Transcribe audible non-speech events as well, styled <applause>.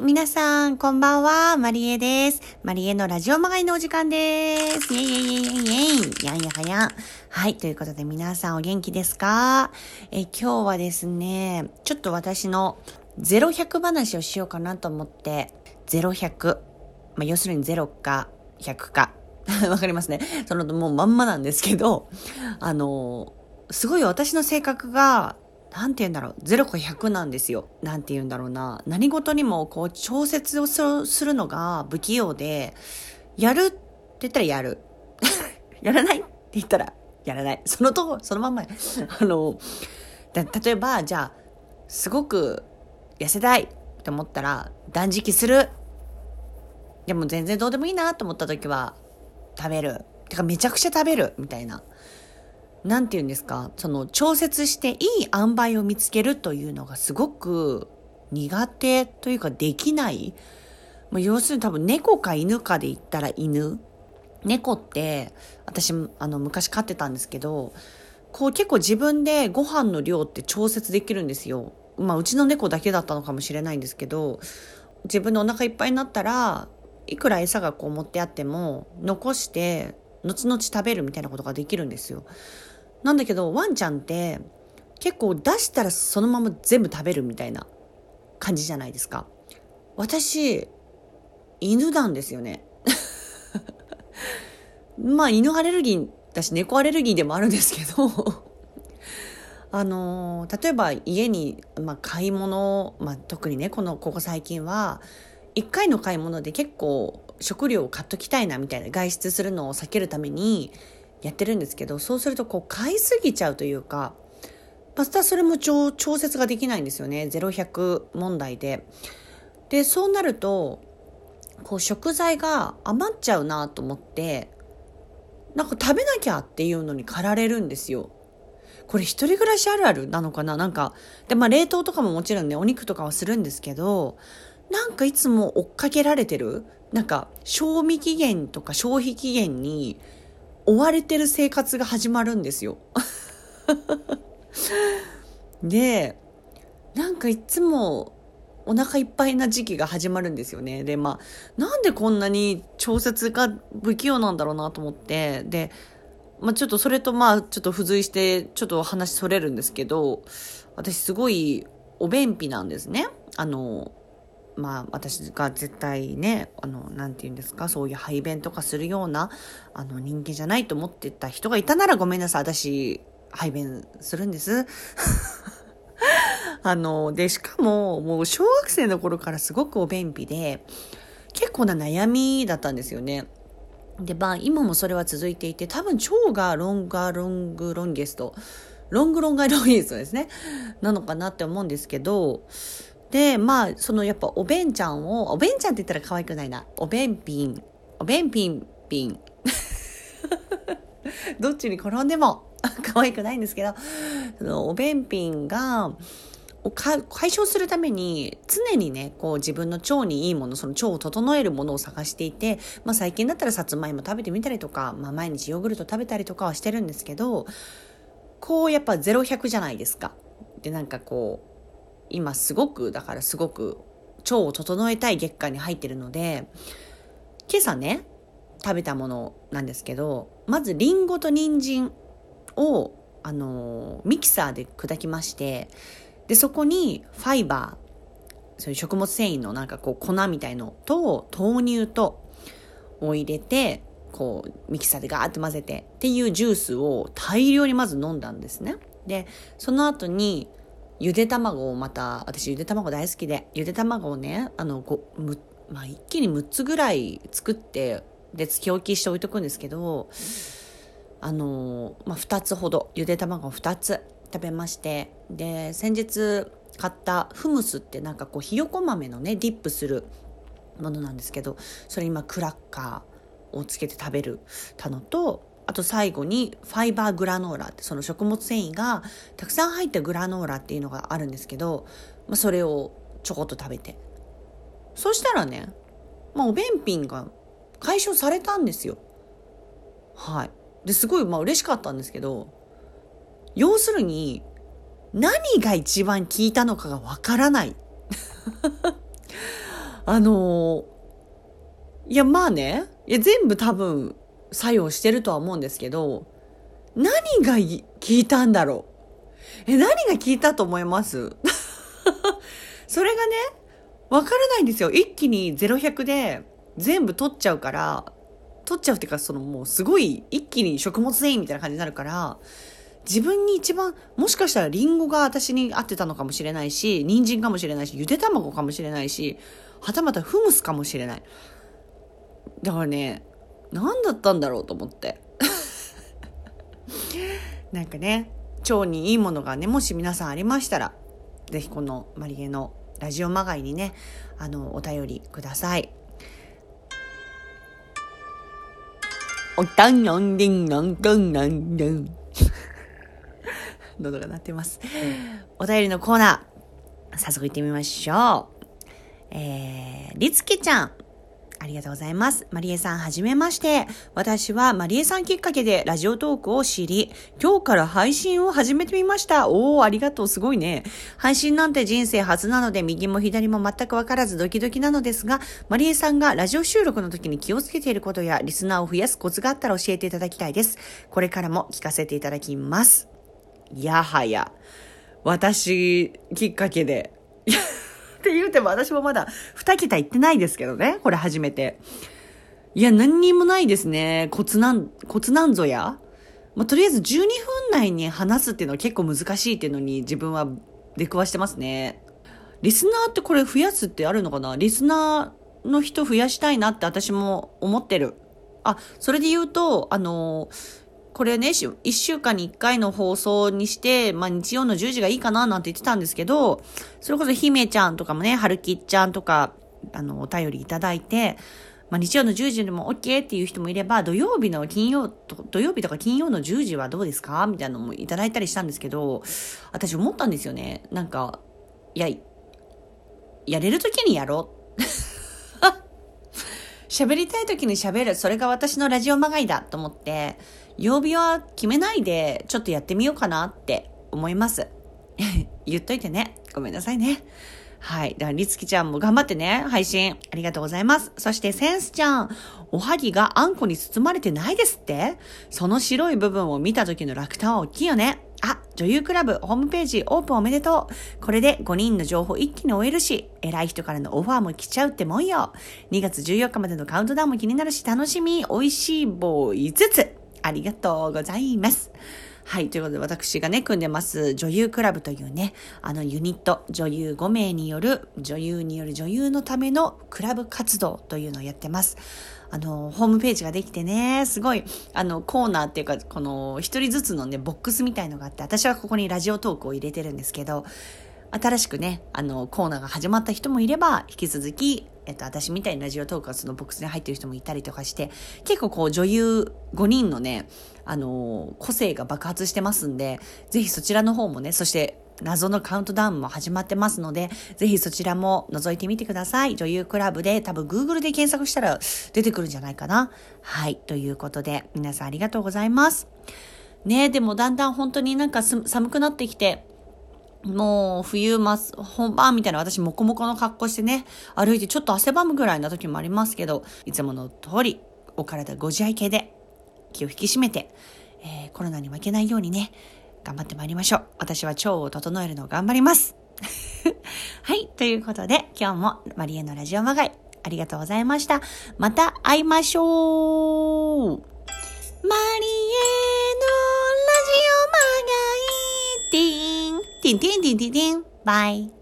い、皆さん、こんばんは、マリエです。マリエのラジオまがいのお時間です。イェイイェイイェイイェイやんやはやん。はい、ということで皆さんお元気ですか？え今日はですね、ちょっと私の0100話をしようかなと思って、0100。まあ、要するに0か100か。<laughs> わかりますね。そのもうまんまなんですけど、あの、すごい私の性格がなんて言うんだろう、0か100なんですよ。なんて言うんだろうな。何事にもこう調節をするのが不器用で、やるって言ったらやる。<laughs> やらないって言ったらやらない。そのとこ、そのまんま。<laughs> あの、例えば、じゃあ、すごく痩せたいって思ったら断食する。でも全然どうでもいいなと思った時は食べる。てかめちゃくちゃ食べるみたいな。何て言うんですか？その調節していい塩梅を見つけるというのがすごく苦手というかできない。まあ、要するに多分猫か犬かで言ったら犬。猫って私あの昔飼ってたんですけどこう結構自分でご飯の量って調節できるんですよ。まあうちの猫だけだったのかもしれないんですけど自分のお腹いっぱいになったらいくら餌がこう持ってあっても残して後々食べるみたいなことができるんですよ。なんだけど、ワンちゃんって結構出したらそのまま全部食べるみたいな感じじゃないですか。私、犬なんですよね。<laughs> まあ犬アレルギーだし猫アレルギーでもあるんですけど <laughs> あの例えば家に、まあ、買い物、まあ、特にねこのここ最近は1回の買い物で結構食料を買っときたいなみたいな外出するのを避けるためにやってるんですけどそうするとこう買いすぎちゃうというかパスタそれも調節ができないんですよね0100問題で。でそうなるとこう食材が余っちゃうなと思ってなんか食べなきゃっていうのに駆られるんですよ。これ一人暮らしあるあるなのかな？なんか、で、まあ冷凍とかももちろんね、お肉とかはするんですけど、なんかいつも追っかけられてる？なんか、賞味期限とか消費期限に追われてる生活が始まるんですよ。<laughs> で、なんかいつもお腹いっぱいな時期が始まるんですよね。で、まあ、なんでこんなに調節が不器用なんだろうなと思って、で、まあちょっとそれとまあちょっと付随してちょっと話それるんですけど、私すごいお便秘なんですね。あの、まあ私が絶対ね、あの、なんて言うんですか、そういう排便とかするような、あの人間じゃないと思ってた人がいたならごめんなさい。私、排便するんです。<laughs> あの、で、しかも、もう小学生の頃からすごくお便秘で、結構な悩みだったんですよね。で、まあ、今もそれは続いていて、多分腸がロンガロングロンゲスト、ロングロンガロンゲストですね。なのかなって思うんですけど、で、まあ、そのやっぱおべんちゃんを、おべんちゃんって言ったら可愛くないな。おべんぴん、おべんぴんぴん。<laughs> どっちに転んでも <laughs> 可愛くないんですけど、そのおべんぴんが、解消するために常にねこう自分の腸にいいものその腸を整えるものを探していて、まあ、最近だったらさつまいも食べてみたりとか、まあ、毎日ヨーグルト食べたりとかはしてるんですけどこうやっぱ0100じゃないですか。でなんかこう今すごくだからすごく腸を整えたい月間に入ってるので今朝ね食べたものなんですけどまずりんごと人参をあのミキサーで砕きましてでそこにファイバーそういう食物繊維のなんかこう粉みたいのと豆乳とを入れてこうミキサーでガーって混ぜてっていうジュースを大量にまず飲んだんですね。でその後にゆで卵をまた、私ゆで卵大好きで、ゆで卵をね、あの、ごむまあ、一気に6つぐらい作って、で、つき置きして置いとくんですけど、あの、まあ、2つほど、ゆで卵を2つ食べまして、で、先日買ったフムスってなんかこう、ひよこ豆のね、ディップするものなんですけど、それ今クラッカーをつけて食べるたのと、あと最後にファイバーグラノーラってその食物繊維がたくさん入ったグラノーラっていうのがあるんですけど、まあ、それをちょこっと食べて。そしたらね、まあ、お便秘が解消されたんですよ。はい。ですごいまあ嬉しかったんですけど要するに何が一番効いたのかがわからない。<laughs> あのいや、まあね、いや、全部多分作用してるとは思うんですけど、何が効いたんだろう？え、何が効いたと思います？<laughs> それがね、わからないんですよ。一気に0100で全部取っちゃうから、取っちゃうっていうか、そのもうすごい一気に食物繊維みたいな感じになるから、自分に一番、もしかしたらリンゴが私に合ってたのかもしれないし、人参かもしれないし、ゆで卵かもしれないし、はたまたフムスかもしれない。だからね、何だったんだろうと思って。<laughs> なんかね、腸にいいものがね、もし皆さんありましたら、ぜひこのマリエのラジオまがいにね、あの、お便りください。おたんなんでんなんかんなんでん。喉が鳴ってます。お便りのコーナー、早速行ってみましょう。えー、りつきちゃん。ありがとうございます。マリエさん、はじめまして。私はマリエさんきっかけでラジオトークを知り、今日から配信を始めてみました。おー、ありがとう。すごいね。配信なんて人生初なので、右も左も全くわからずドキドキなのですが、マリエさんがラジオ収録の時に気をつけていることや、リスナーを増やすコツがあったら教えていただきたいです。これからも聞かせていただきます。やはや、私きっかけで。って言うても私もまだ2桁いってないですけどね。これ初めて。いや、何にもないですね。コツなん、コツなんぞや。まあ、とりあえず12分内に話すっていうのは結構難しいっていうのに自分は出くわしてますね。リスナーってこれ増やすってあるのかな？リスナーの人増やしたいなって私も思ってる。あ、それで言うと、あのこれね、1週間に1回の放送にして、まあ日曜の10時がいいかななんて言ってたんですけど、それこそ姫ちゃんとかもね、春きっちゃんとか、あの、お便りいただいて、まあ日曜の10時でも OK っていう人もいれば、土曜日の金曜、土曜日とか金曜の10時はどうですか？みたいなのもいただいたりしたんですけど、私思ったんですよね。なんか、いや、やれる時にやろう。<laughs> 喋りたい時に喋る。それが私のラジオまがいだと思って、曜日は決めないで、ちょっとやってみようかなって思います。<laughs> 言っといてね。ごめんなさいね。はい。だから、りつきちゃんも頑張ってね、配信。ありがとうございます。そして、センスちゃん、おはぎがあんこに包まれてないですって？その白い部分を見た時の落胆は大きいよね。あ、女優クラブホームページオープンおめでとう。これで5人の情報一気に終えるし、偉い人からのオファーも来ちゃうってもんよ。2月14日までのカウントダウンも気になるし楽しみ。美味しい棒5つ。ありがとうございます。はい。ということで、私がね、組んでます、女優クラブというね、あのユニット、女優5名による、女優による女優のためのクラブ活動というのをやってます。あの、ホームページができてね、すごい、あの、コーナーっていうか、この、一人ずつのね、ボックスみたいのがあって、私はここにラジオトークを入れてるんですけど、新しくね、あの、コーナーが始まった人もいれば、引き続き、えっと、私みたいにラジオトークがそのボックスに入ってる人もいたりとかして、結構こう女優5人のね、あの、個性が爆発してますんで、ぜひそちらの方もね、そして謎のカウントダウンも始まってますので、ぜひそちらも覗いてみてください。女優クラブで多分 Google で検索したら出てくるんじゃないかな。はい。ということで、皆さんありがとうございます。ねでもだんだん本当になんか寒くなってきて、もう冬ます、本番みたいな私もこもこの格好してね、歩いてちょっと汗ばむぐらいな時もありますけど、いつもの通りお体ご自愛系で気を引き締めて、えー、コロナに負けないようにね、頑張ってまいりましょう。私は腸を整えるのを頑張ります。<laughs> はい。ということで、今日もマリエのラジオまがい、ありがとうございました。また会いましょうマリエのラジオまがいティーンティ